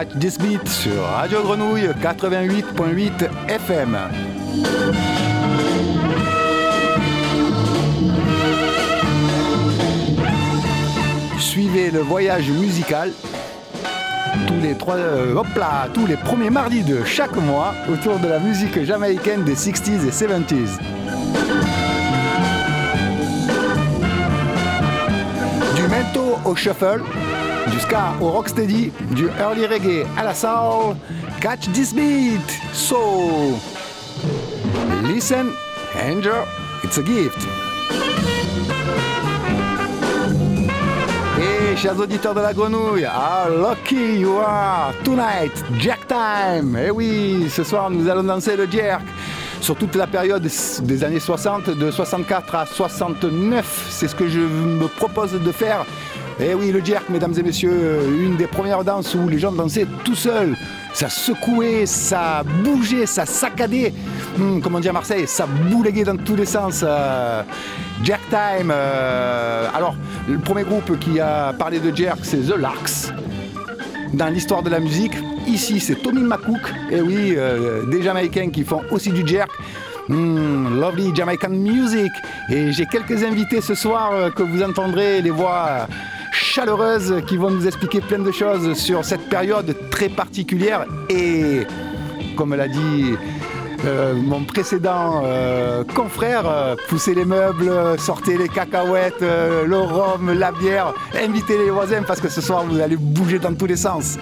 Catch This sur Radio Grenouille 88.8 FM. Suivez le voyage musical tous les trois, euh, hop là, tous les premiers mardis de chaque mois autour de la musique jamaïcaine des 60s et 70s. Du mento au shuffle, ska au rocksteady, du early reggae à la soul. Catch this beat. So, listen, enjoy. It's a gift. Et chers auditeurs de la grenouille, how lucky you are tonight, Jack Time. Eh oui, ce soir nous allons danser le jerk sur toute la période des années 60, de 64 à 69. C'est ce que je me propose de faire. Eh oui, le jerk, mesdames et messieurs, une des premières danses où les gens dansaient tout seuls. Ça secouait, ça bougeait, ça saccadait. Hmm, comment dire à Marseille Ça bouléguait dans tous les sens. Euh, jerk Time. Euh, alors, le premier groupe qui a parlé de jerk, c'est The Larks. Dans l'histoire de la musique, ici c'est Tommy McCook. Et oui, euh, des Jamaïcains qui font aussi du jerk. Hmm, lovely Jamaican music. Et j'ai quelques invités ce soir euh, que vous entendrez les voix chaleureuses qui vont nous expliquer plein de choses sur cette période très particulière. Et comme l'a dit euh, mon précédent euh, confrère, euh, poussez les meubles, sortez les cacahuètes, le rhum, la bière, invitez les voisins parce que ce soir vous allez bouger dans tous les sens.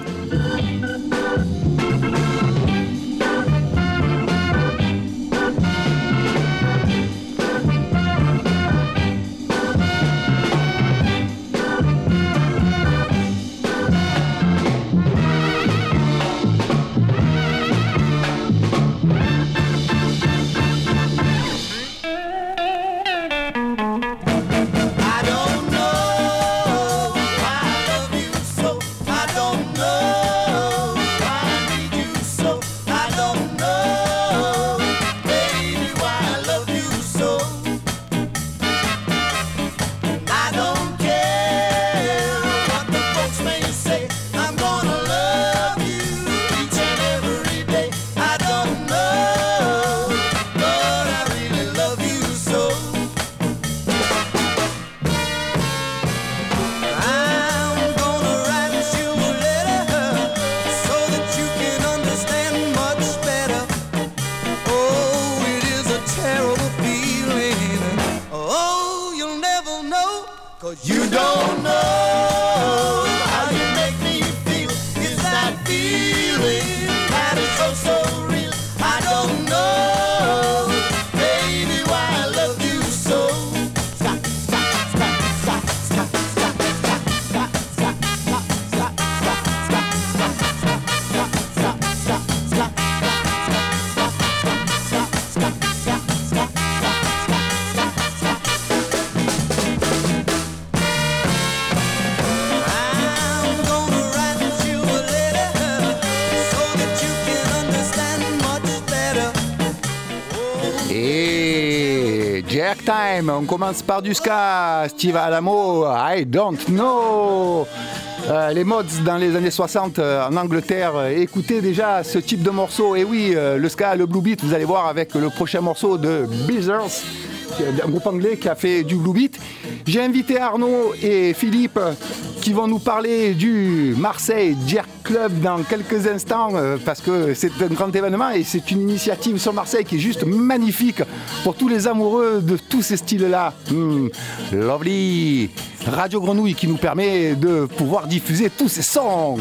Time, on commence par du ska. Steve Alamo, I don't know. Euh, les mods dans les années 60 euh, en Angleterre écoutez déjà ce type de morceau. Et oui, euh, le ska, le blue beat, vous allez voir avec le prochain morceau de Beezers, un groupe anglais qui a fait du blue beat. J'ai invité Arnaud et Philippe qui vont nous parler du Marseille Jerk Club dans quelques instants euh, parce que c'est un grand événement et c'est une initiative sur Marseille qui est juste magnifique pour tous les amoureux de tous ces styles-là. Hmm, lovely Radio Grenouille qui nous permet de pouvoir diffuser tous ces sons.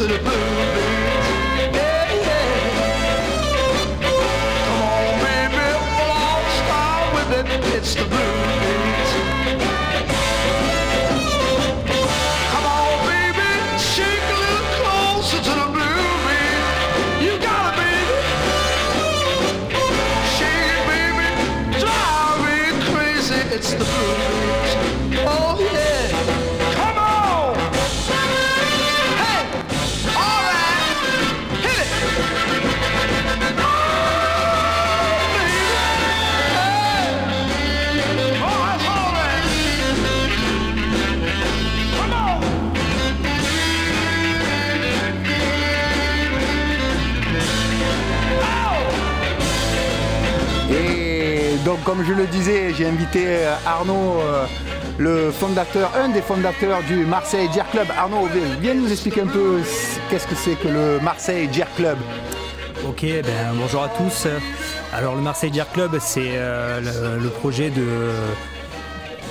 To the blue donc, comme je le disais, j'ai invité euh, Arnaud, euh, le fondateur, un des fondateurs du Marseille Jerk Club. Arnaud, viens- nous expliquer un peu qu'est-ce que c'est que le Marseille Jerk Club. Ok, ben, bonjour à tous. Alors le Marseille Jerk Club, c'est euh, le, projet de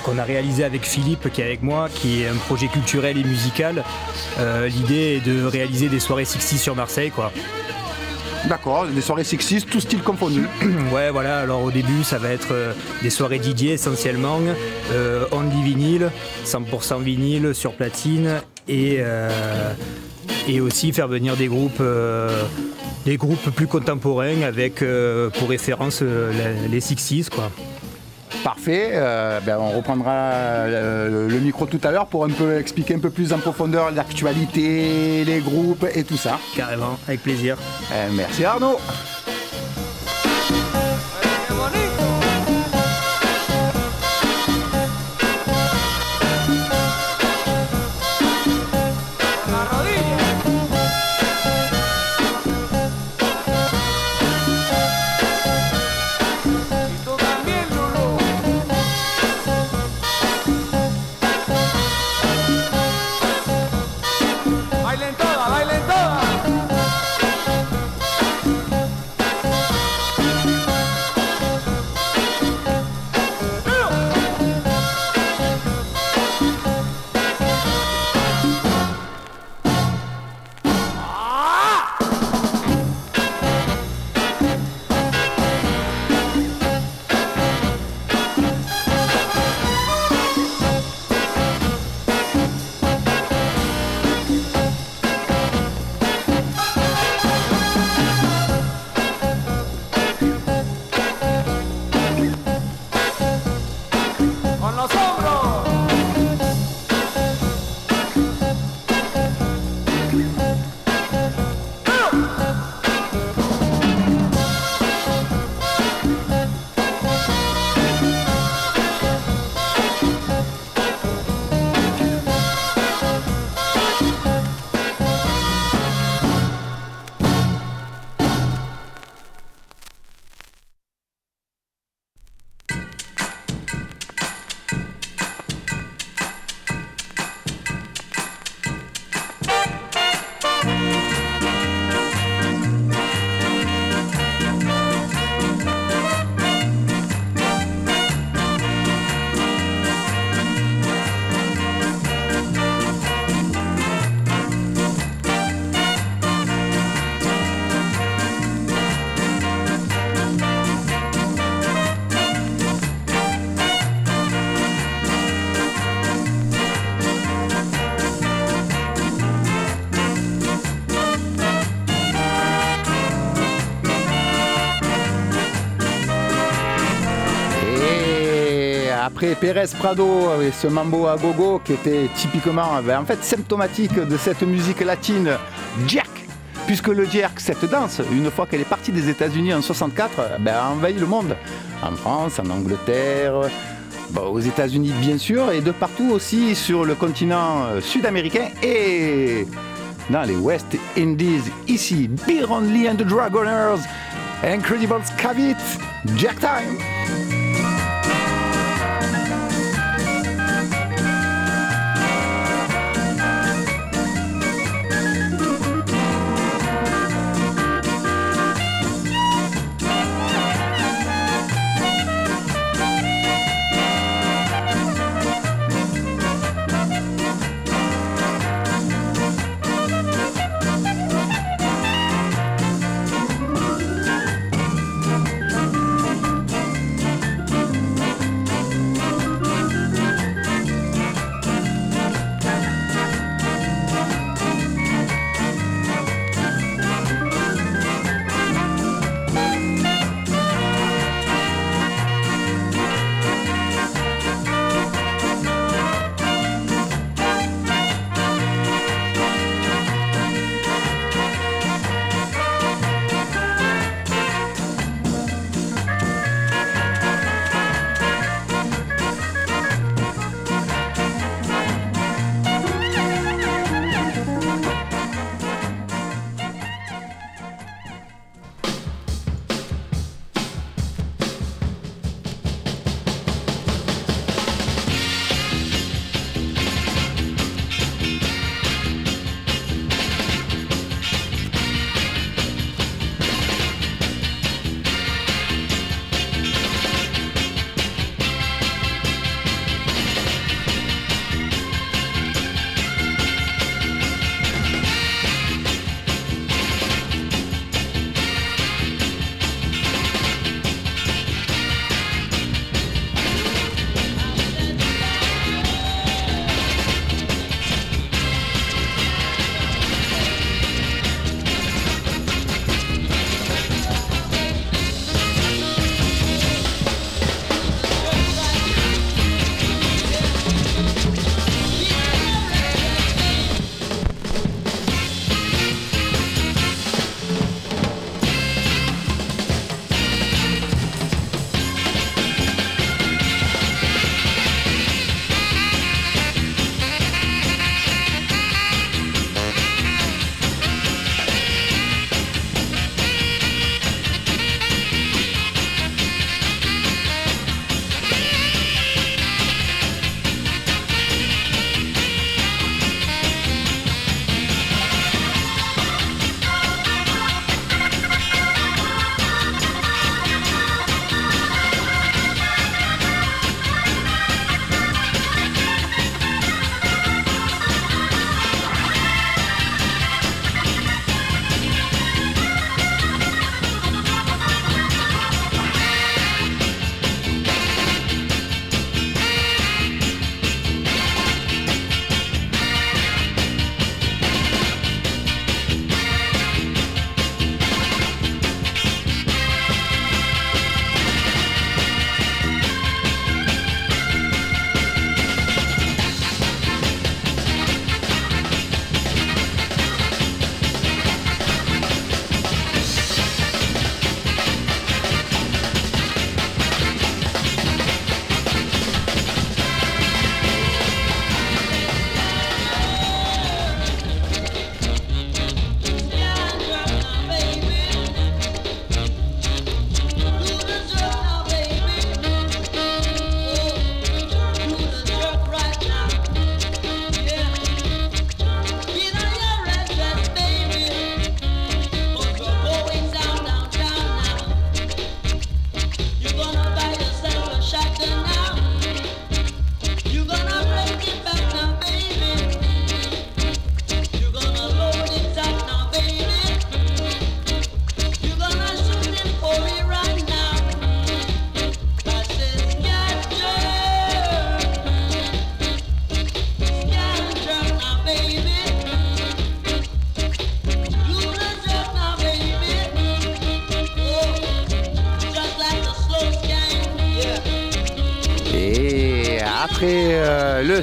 qu'on a réalisé avec Philippe qui est avec moi, qui est un projet culturel et musical. L'idée est de réaliser des soirées 60 sur Marseille, quoi. D'accord, des soirées sexistes, tout style confondu. Ouais, voilà. Alors au début, ça va être euh, des soirées DJ essentiellement, euh, only vinyle, 100% vinyle sur platine et euh, et aussi faire venir des groupes. euh, des groupes plus contemporains avec pour référence les 60s quoi. Parfait, euh, ben, on reprendra euh, le micro tout à l'heure pour un peu expliquer un peu plus en profondeur l'actualité, les groupes et tout ça. Carrément, avec plaisir. Euh, merci Arnaud. Pérez Prado et ce mambo à gogo qui était typiquement, ben, en fait, symptomatique de cette musique latine jerk. Puisque le jerk, cette danse, une fois qu'elle est partie des États-Unis en 64, ben, a envahi le monde. En France, en Angleterre, bon, aux États-Unis bien sûr, et de partout aussi sur le continent euh, sud-américain et dans les West Indies. Ici, Byron Lee and the Dragoners, Incredible Scavit, Jack Time.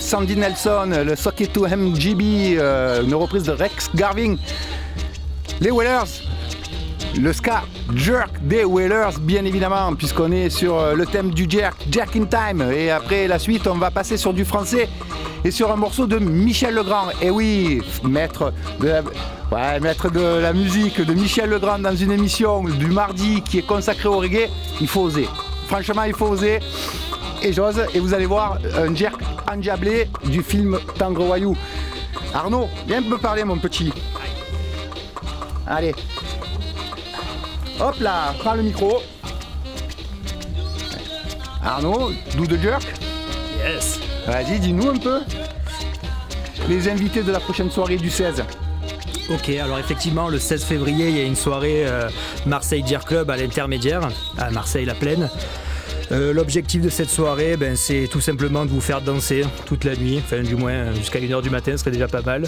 Sandy Nelson, le Socket to MGB, euh, une reprise de Rex Garvin. Les Whalers, le ska jerk des Whalers, bien évidemment, puisqu'on est sur euh, le thème du jerk, Jerk in Time. Et après la suite, on va passer sur du français et sur un morceau de Michel Legrand. Et oui, maître de la, de la musique de Michel Legrand dans une émission du mardi qui est consacrée au reggae, il faut oser. Franchement, il faut oser. Et j'ose, et vous allez voir un jerk endiablé du film Tangre Voyou. Arnaud, viens me parler, mon petit. Allez. Hop là, prends le micro. Arnaud, do the jerk. Yes. Vas-y, dis-nous un peu. Les invités de la prochaine soirée du 16. Ok, alors effectivement, le 16 février, il y a une soirée euh, Marseille Jerk Club à l'intermédiaire, à Marseille-la-Plaine. Euh, L'objectif de cette soirée, ben, c'est tout simplement de vous faire danser toute la nuit, enfin du moins jusqu'à 1h du matin, ce serait déjà pas mal.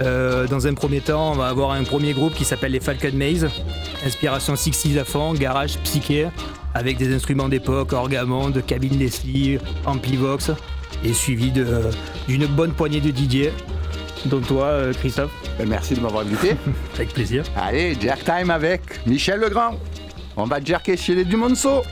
Euh, dans un premier temps, on va avoir un premier groupe qui s'appelle les Falcon Maze, inspiration 60s à fond, garage psyché, avec des instruments d'époque, orgamonde, cabine Leslie, amplivox, et suivi d'une bonne poignée de DJ, dont toi, euh, Christophe, Ben, Merci de m'avoir invité. avec plaisir. Allez, jerk time avec Michel Legrand. On va jerker chez les Dumonceau.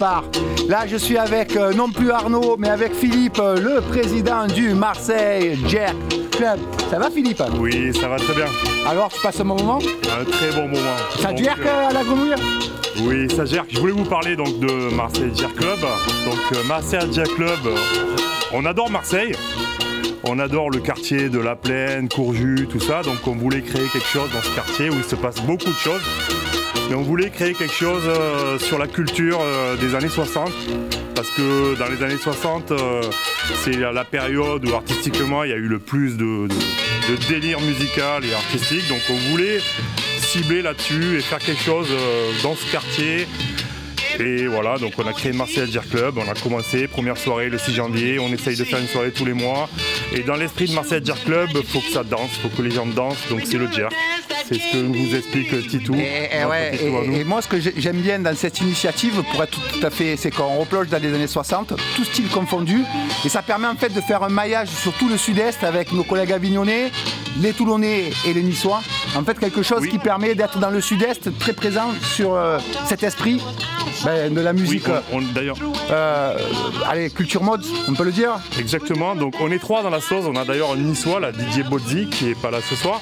Départ. Là, je suis avec euh, non plus Arnaud, mais avec Philippe, euh, le président du Marseille Jerk Club. Ça va, Philippe? Oui, ça va très bien. Alors, tu passes un bon moment? Un très bon moment. Ça Donc, jerk euh, euh, à la grenouille? Oui, ça jerk. Je voulais vous parler donc de Marseille Jerk Club. Donc Marseille Jerk Club, on adore Marseille. On adore le quartier de la Plaine, Courjus, tout ça. Donc on voulait créer quelque chose dans ce quartier où il se passe beaucoup de choses. Et on voulait créer quelque chose euh, sur la culture euh, des années 60. Parce que dans les années 60, euh, c'est la période où artistiquement il y a eu le plus de, délire musical et artistique. Donc on voulait cibler là-dessus et faire quelque chose dans ce quartier. Et voilà, donc on a créé Marseille Jerk Club, on a commencé, première soirée le 6 janvier, on essaye de faire une soirée tous les mois. Et dans l'esprit de Marseille Jerk Club, faut que ça danse, faut que les gens dansent, donc c'est le jerk. C'est ce que nous explique Titou. Et, et ouais, moi, ce que j'ai- j'aime bien dans cette initiative, pour être tout à fait, c'est qu'on replonge dans les années 60, tout style confondu, et ça permet en fait de faire un maillage sur tout le sud-est avec nos collègues avignonnais, les Toulonnais et les Niçois. En fait, quelque chose Oui. qui permet d'être dans le sud-est très présent sur euh, cet esprit ben, de la Oui, musique, on- on- d'ailleurs, euh, allez, culture mode, on peut le dire. exactement. Donc on est trois dans la sauce. On a d'ailleurs un niçois, la Didier Bozzi, qui est pas là ce soir.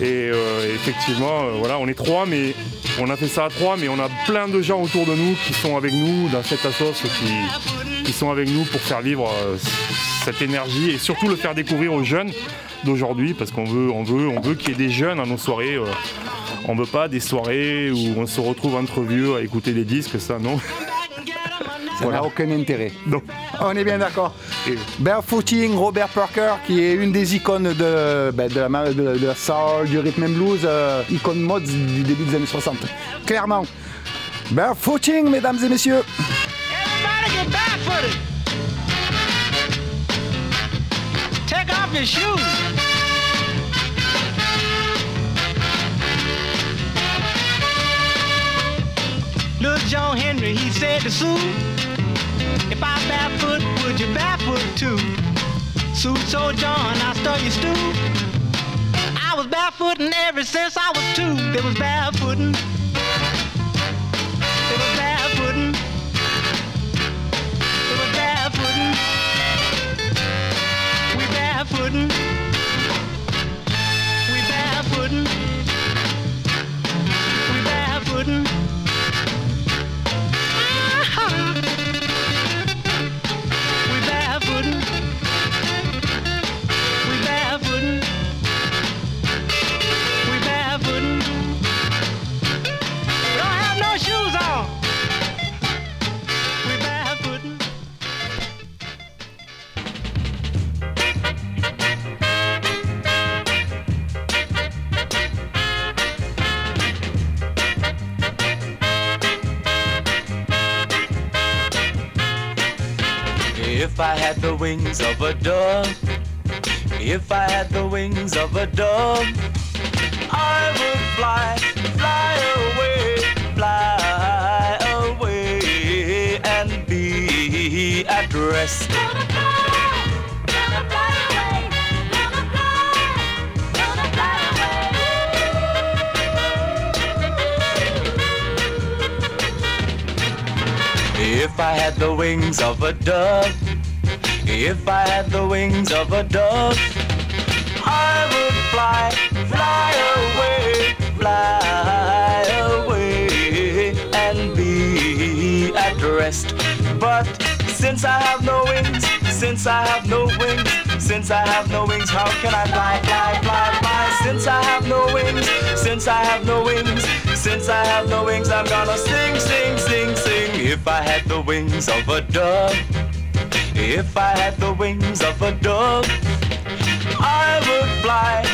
Et euh, effectivement, euh, voilà, on est trois, mais on a fait ça à trois, mais on a plein de gens autour de nous qui sont avec nous dans cette assoce, qui, qui sont avec nous pour faire vivre euh, cette énergie et surtout le faire découvrir aux jeunes d'aujourd'hui, parce qu'on veut, on veut, on veut qu'il y ait des jeunes à nos soirées. euh, on veut pas des soirées où on se retrouve entre vieux à écouter des disques, ça non. Ça n'a aucun intérêt. Donc, On est bien d'accord. et- Barefooting, Robert Parker, qui est une des icônes de, ben, de, la, de- de la soul, du rhythm and blues, euh, icône mode du début des années 60. Clairement. Barefooting, mesdames et messieurs. Get barefooted. Take off your shoes. Little John Henry, he said to Sue, if I barefoot, would you barefoot too? Sue told John, I stole your stew. I was barefooting ever since I was two. There was barefooting. I had the wings of a dove, if I had the wings of a dove, I would fly, fly away, fly away, and be at rest. Gonna fly, gonna fly away, gonna fly, gonna fly If I had the wings of a dove, if I had the wings of a dove, I would fly, fly away, fly away, and be at rest. But since I have no wings, since I have no wings, since I have no wings, how can I fly, fly, fly, fly? Since I have no wings, since I have no wings, since I have no wings, I'm gonna sing, sing, sing, sing. If I had the wings of a dove, if I had the wings of a dove, I would fly,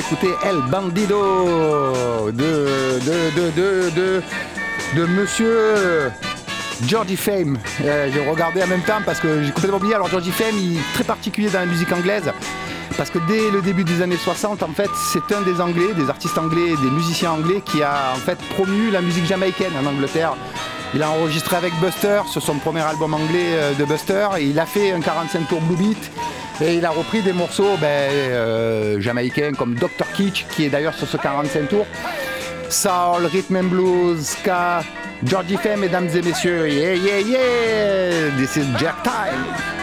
écoutez El Bandido de, de, de, de, de, monsieur Georgie Fame. Euh, j'ai regardé en même temps parce que j'ai complètement oublié. Alors Georgie Fame, il est très particulier dans la musique anglaise. Parce que dès le début des années 60, en fait, c'est un des Anglais, des artistes anglais, des musiciens anglais qui a en fait promu la musique jamaïcaine en Angleterre. Il a enregistré avec Buster sur son premier album anglais euh, de Buster. Et il a fait un 45 tours Blue Beat. Et il a repris des morceaux ben, euh, jamaïcains comme Dr. Kitsch, qui est d'ailleurs sur ce 45 tours. Soul, Rhythm and Blues, Ska, Georgie Fame, mesdames et messieurs. Yeah, yeah, yeah! This is Jack Time!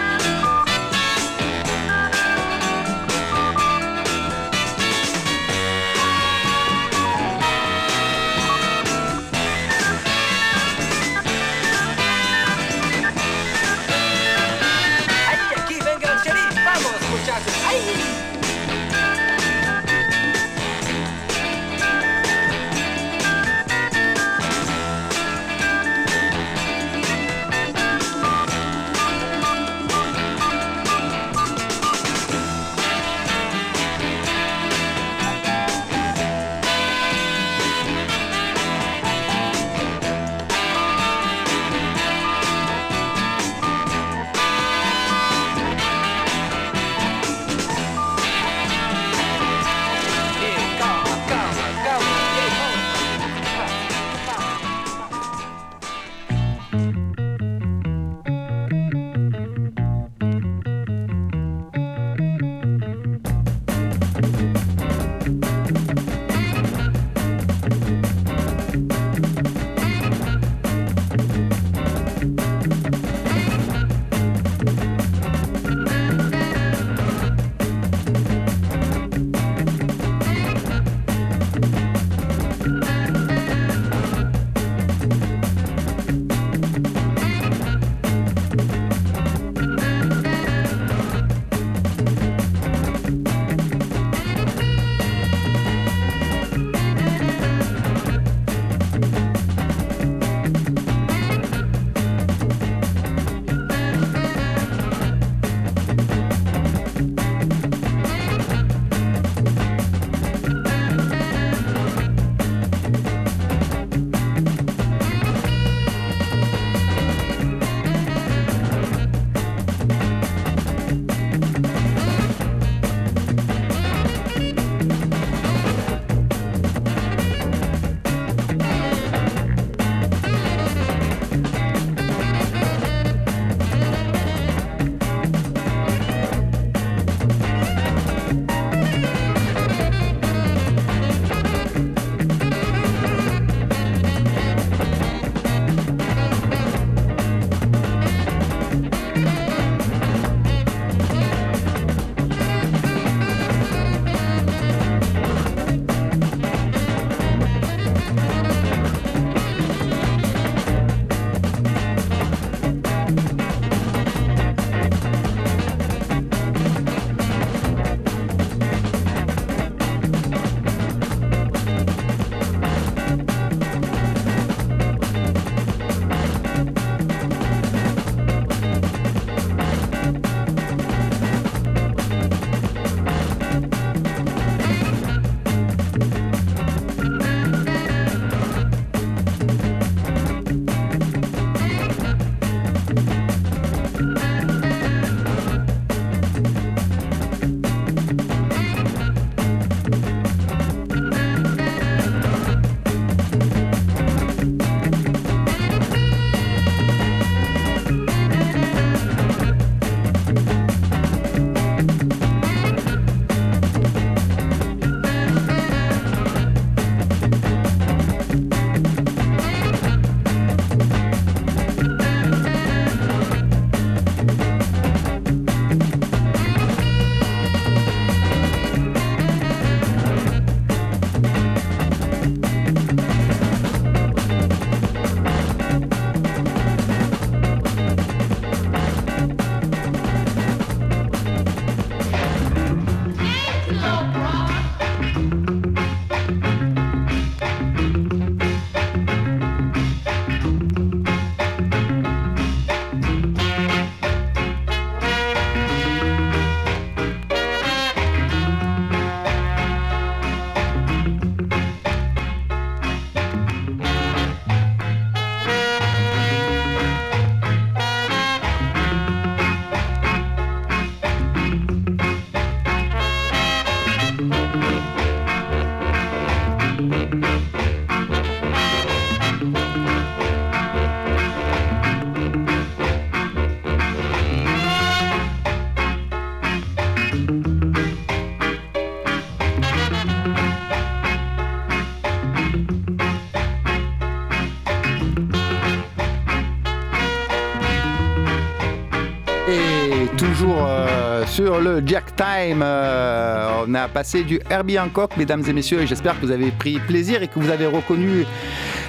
Time. Euh, on a passé du Herbie Hancock, mesdames et messieurs, et j'espère que vous avez pris plaisir et que vous avez reconnu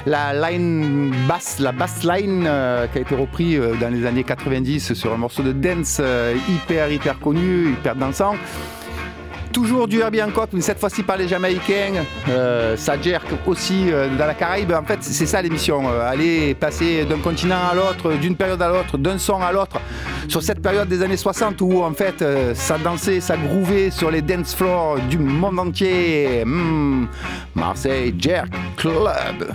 la line basse, la bass line euh, qui a été repris euh, dans les années 90 sur un morceau de dance euh, hyper hyper connu, hyper dansant. Toujours du Herbie Hancock, mais cette fois-ci par les Jamaïcains. Euh, ça jerk aussi euh, dans la Caraïbe. En fait, c'est ça l'émission. Euh, aller passer d'un continent à l'autre, d'une période à l'autre, d'un son à l'autre. Sur cette période des années 60 où en fait ça dansait, ça grouvait sur les dance floors du monde entier. Hmm, Marseille Jerk Club.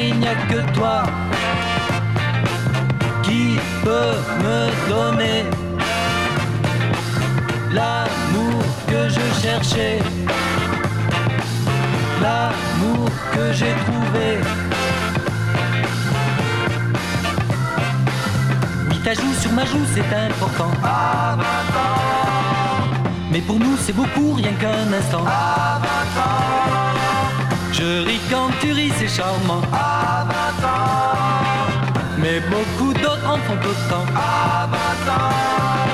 Il n'y a que toi qui peut me donner l'amour que je cherchais, l'amour que j'ai trouvé. Oui, ta joue sur ma joue, c'est important. Mais pour nous, c'est beaucoup, rien qu'un instant. Je ris quand tu ris, c'est charmant. Mais beaucoup d'autres en font autant. Vous avez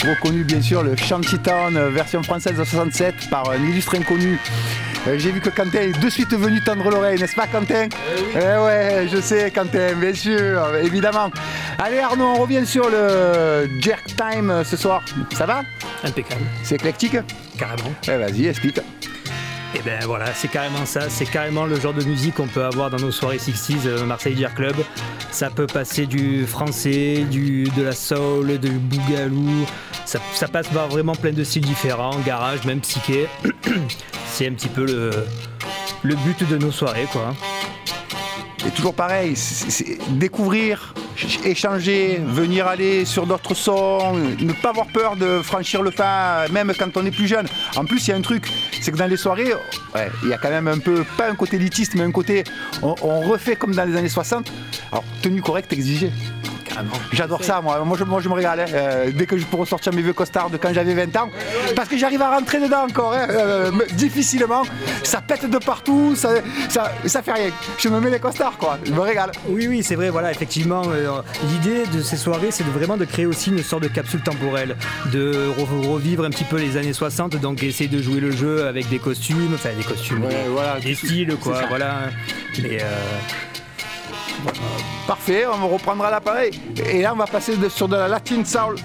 tous reconnu bien sûr le Shantytown euh, version française de 67 par un illustre inconnu. Euh, J'ai vu que Quentin est de suite venu tendre l'oreille, n'est-ce pas Quentin Eh ouais, je sais Quentin, bien sûr, évidemment. Allez Arnaud, on revient sur le Jerk Time euh, ce soir. Ça va? Impeccable, C'est éclectique? Carrément. Eh vas-y, explique. Et ben voilà, c'est carrément ça, c'est carrément le genre de musique qu'on peut avoir dans nos soirées 60s euh, Marseille Beer Club. Ça peut passer du français, du, de la soul, du boogaloo, ça, ça passe par vraiment plein de styles différents, garage, même psyché. c'est un petit peu le, le but de nos soirées quoi. Et toujours pareil, c'est- découvrir, échanger, venir aller sur d'autres sons, ne pas avoir peur de franchir le pas, même quand on est plus jeune. En plus, il y a un truc, c'est que dans les soirées, il y a quand même un peu, pas un côté élitiste, mais un côté, on, on refait comme dans les années 60. Alors, tenue correcte exigée. J'adore ça, moi. Moi je, moi, je me régale. hein. Euh, dès que je peux ressortir mes vieux costards de quand j'avais 20 ans. Parce que j'arrive à rentrer dedans encore, hein, euh, difficilement. Ça pète de partout, ça, ça, ça fait rien. Je me mets les costards, quoi. Je me régale. Oui, oui, c'est vrai, voilà, effectivement, euh, l'idée de ces soirées, c'est de vraiment de créer aussi une sorte de capsule temporelle, de re- revivre un petit peu les années 60, donc essayer de jouer le jeu avec des costumes, enfin des costumes, Ouais, des, voilà, des tout- styles, quoi, voilà. Mais euh, Parfait, on reprendra l'appareil. Et là, on va passer sur de la Latin Soul.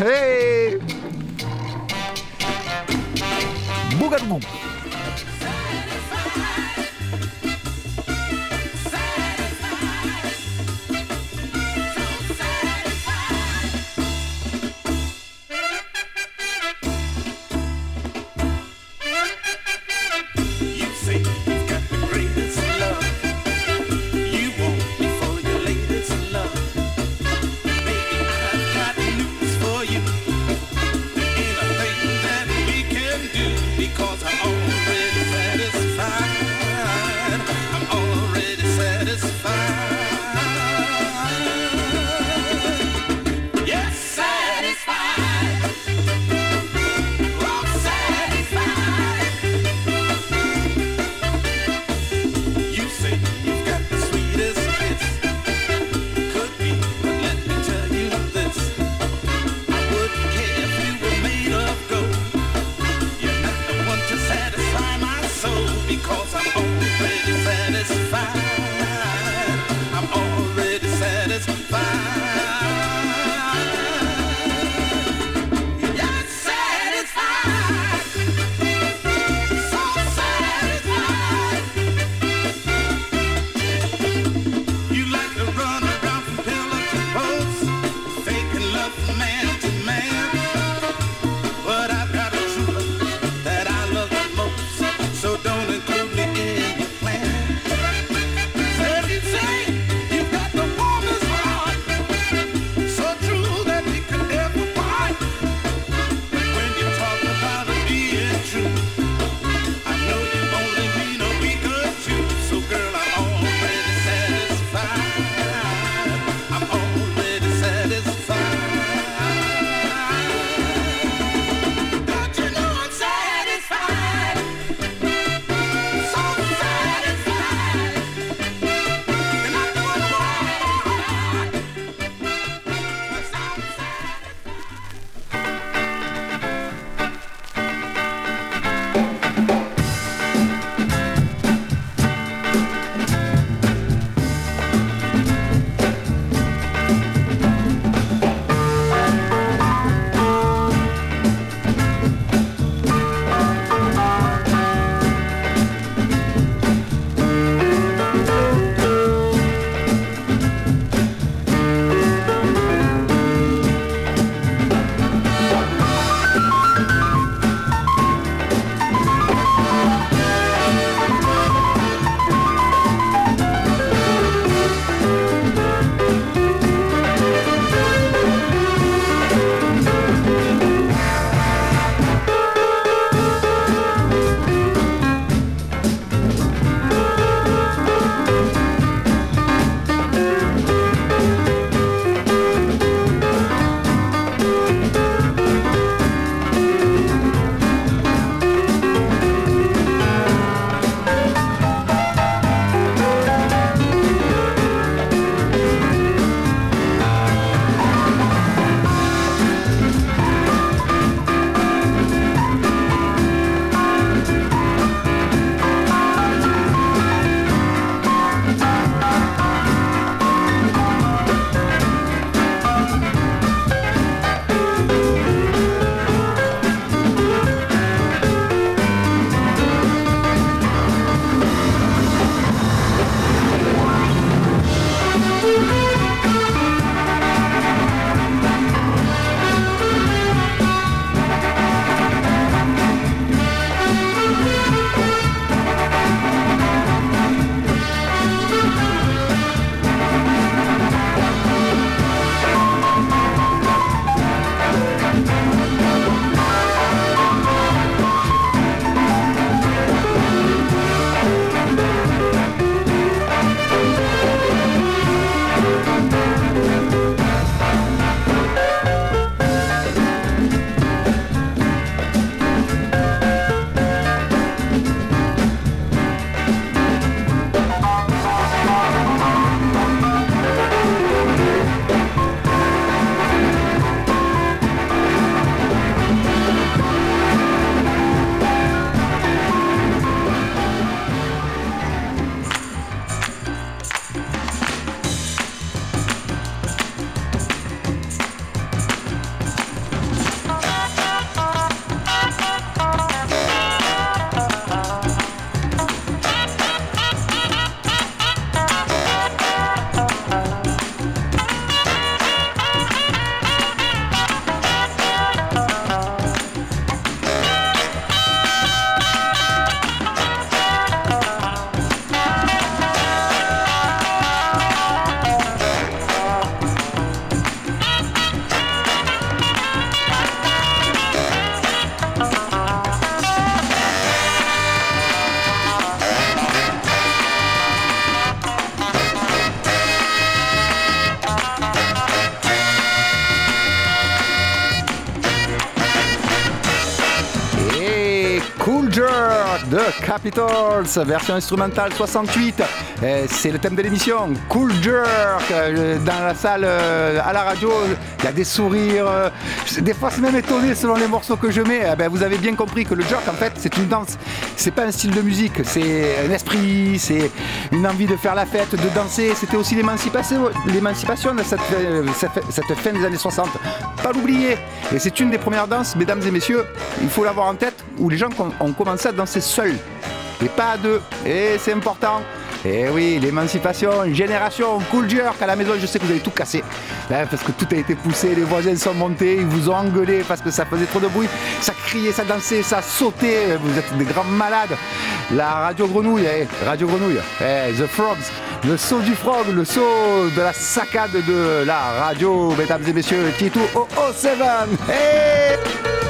Hey Bougadou version instrumentale 68. Et C'est le thème de l'émission. Cool Jerk. Euh, Dans la salle, euh, à la radio, il y a des sourires. euh, Des fois, c'est même étonné selon les morceaux que je mets. Eh ben, vous avez bien compris que le jerk, en fait, c'est une danse. C'est pas un style de musique, c'est un esprit, c'est une envie de faire la fête, de danser. C'était aussi l'émancipation, l'émancipation de cette, cette- fin des années 60. Pas l'oublier. Et c'est une des premières danses, mesdames et messieurs, il faut l'avoir en tête, où les gens ont commencé à danser seuls. Et pas à deux. Et c'est important. Et oui, l'émancipation, génération, cool jerk à la maison, je sais que vous avez tout cassé. Hein, parce que tout a été poussé, les voisins sont montés, ils vous ont engueulé parce que ça faisait trop de bruit. Ça criait, ça dansait, ça sautait. Vous êtes des grands malades. La radio grenouille, eh, radio grenouille, eh, The Frogs, le saut du frog, le saut de la saccade de la radio, mesdames et messieurs, Tito 007. Hey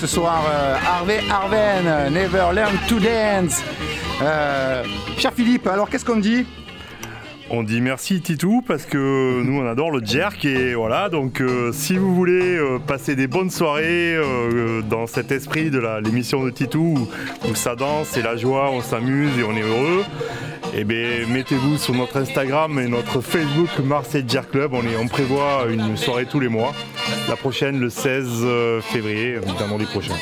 ce soir, euh, Harvey Arven, Never Learn to Dance. Euh, cher Philippe, alors qu'est-ce qu'on dit? On dit merci Titou parce que nous on adore le jerk et voilà donc euh, si vous voulez euh, passer des bonnes soirées euh, dans cet esprit de l'émission de Titou où, où ça danse et la joie, on s'amuse et on est heureux, et bien mettez-vous sur notre Instagram et notre Facebook Marseille Jerk Club, on, est, on prévoit une soirée tous les mois. La prochaine le 16 euh, février, vendredi prochain.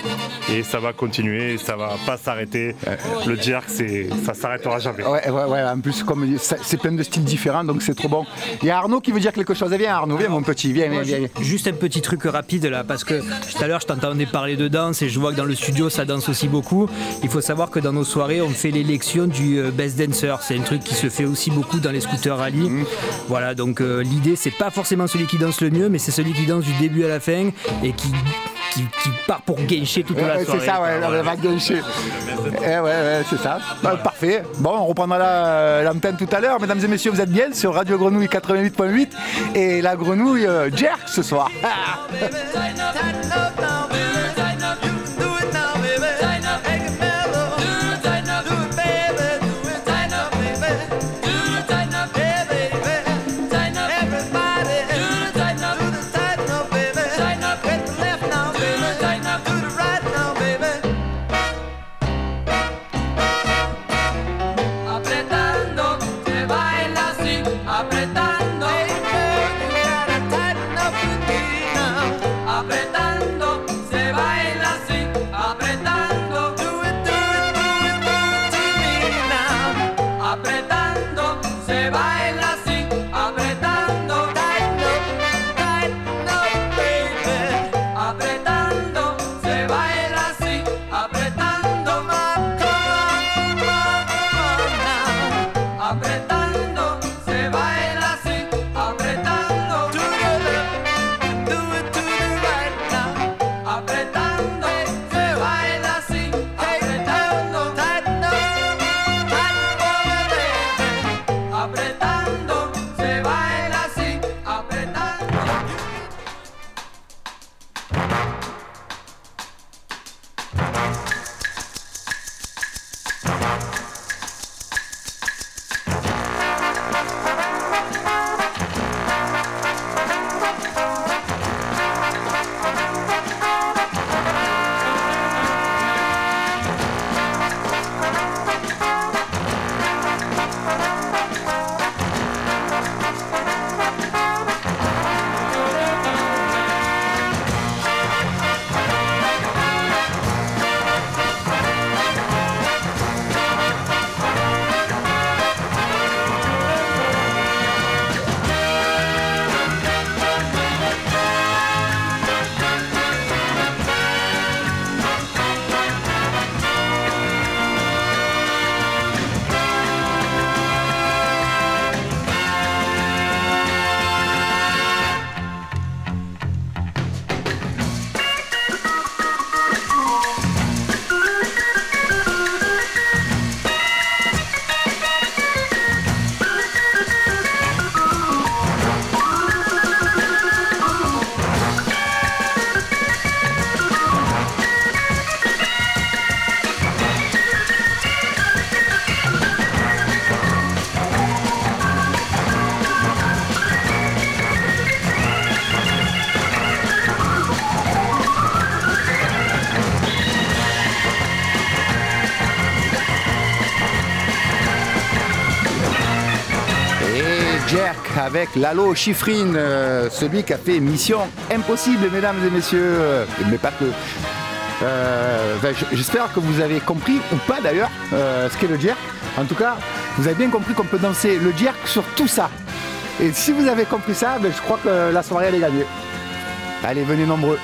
Et ça va continuer, ça va pas s'arrêter. Le jerk c'est ça s'arrêtera jamais. Ouais, ouais, ouais, en plus, comme c'est c'est plein de styles différents, donc c'est trop bon. Il y a Arnaud qui veut dire quelque chose. Viens, Arnaud, viens, mon petit, viens, viens, viens. ju- Juste un petit truc rapide là, parce que tout à l'heure je t'entendais parler de danse et je vois que dans le studio ça danse aussi beaucoup. Il faut savoir que dans nos soirées on fait l'élection du euh, best dancer. C'est un truc qui se fait aussi beaucoup dans les scooters rallye. Voilà, donc euh, l'idée c'est pas forcément celui qui danse le mieux, mais c'est celui qui danse du début à la fin et qui, qui, qui part pour gâcher toute Ouais, la soirée. c'est ça, ouais, on va gâcher. Eh ouais, ouais, c'est ça. Bah, parfait. Bon, on reprendra la- l'antenne tout à l'heure. Mesdames et messieurs, vous êtes bien sur Radio Grenouille 88.8 et la grenouille euh, jerk ce soir. avec Lalo Schifrin, euh, celui qui a fait Mission Impossible, mesdames et messieurs. Mais pas que. Euh, ben, J'espère que vous avez compris, ou pas d'ailleurs, euh, ce qu'est le jerk. En tout cas, vous avez bien compris qu'on peut danser le jerk sur tout ça. Et si vous avez compris ça, ben, je crois que la soirée elle est gagnée. Allez, venez nombreux.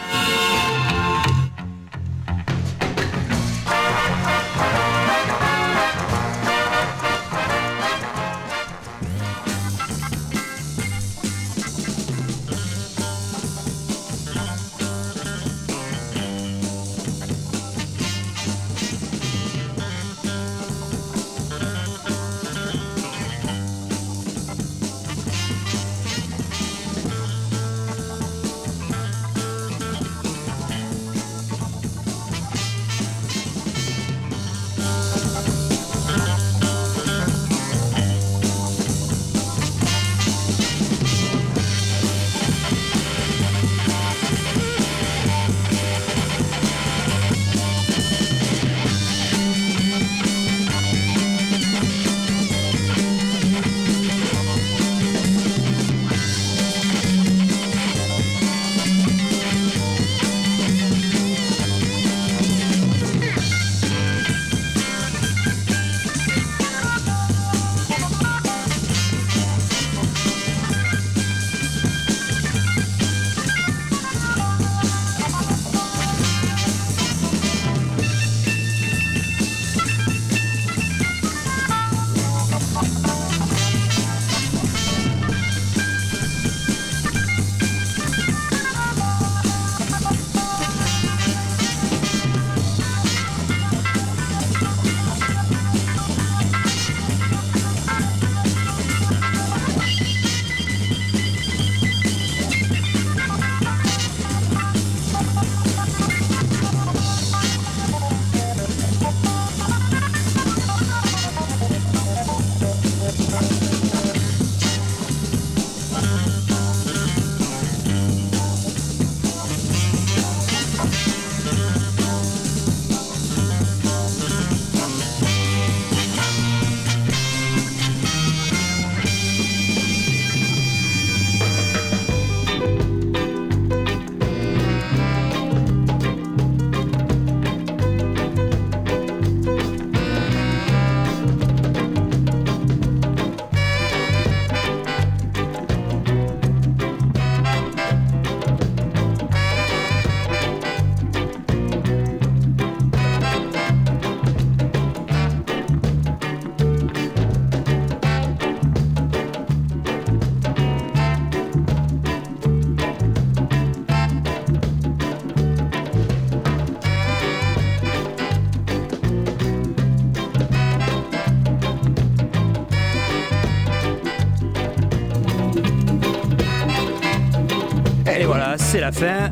C'est la fin.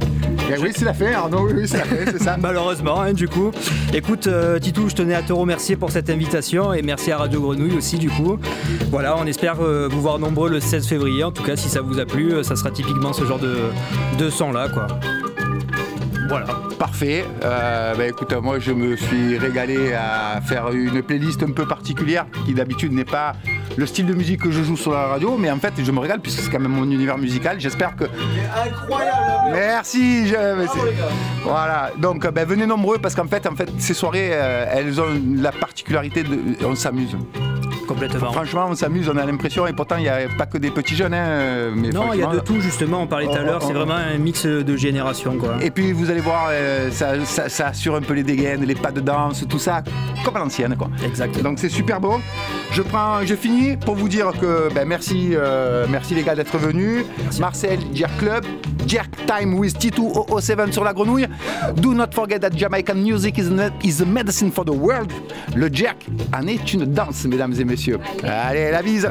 Eh oui, c'est la fin, Arnaud, oui, oui, c'est la fin, c'est ça. Malheureusement, hein, du coup. Écoute, euh, Titou, je tenais à te remercier pour cette invitation et merci à Radio Grenouille aussi, du coup. Voilà, on espère euh, vous voir nombreux le 16 février. En tout cas, si ça vous a plu, euh, ça sera typiquement ce genre de, de son-là, quoi. Voilà. Parfait. Euh, bah, écoute, moi je me suis régalé à faire une playlist un peu particulière qui d'habitude n'est pas le style de musique que je joue sur la radio, mais en fait je me régale puisque c'est quand même mon univers musical. J'espère que. Incroyable Merci. je- c'est- Voilà. Donc euh, bah, venez nombreux parce qu'en fait, en fait, ces soirées, euh, elles ont la particularité de, on s'amuse. Complètement. Franchement, on s'amuse. On a l'impression et pourtant il n'y a pas que des petits jeunes. hein, mais Non, il y a de tout, justement. On parlait tout à l'heure. C'est vraiment un mix de générations, quoi. Et puis vous allez voir, euh, ça, ça- ça assure un peu les dégaines, les pas de danse, tout ça, comme à l'ancienne quoi. Exactement. Donc c'est super beau. Je prends, je finis pour vous dire que ben, merci, euh, merci les gars d'être venus. Marcel, Jerk Club, Jerk Time with T207 sur la grenouille. Do not forget that Jamaican music is, a- is a medicine for the world. Le jerk en est une danse, mesdames et messieurs. Allez, la bise.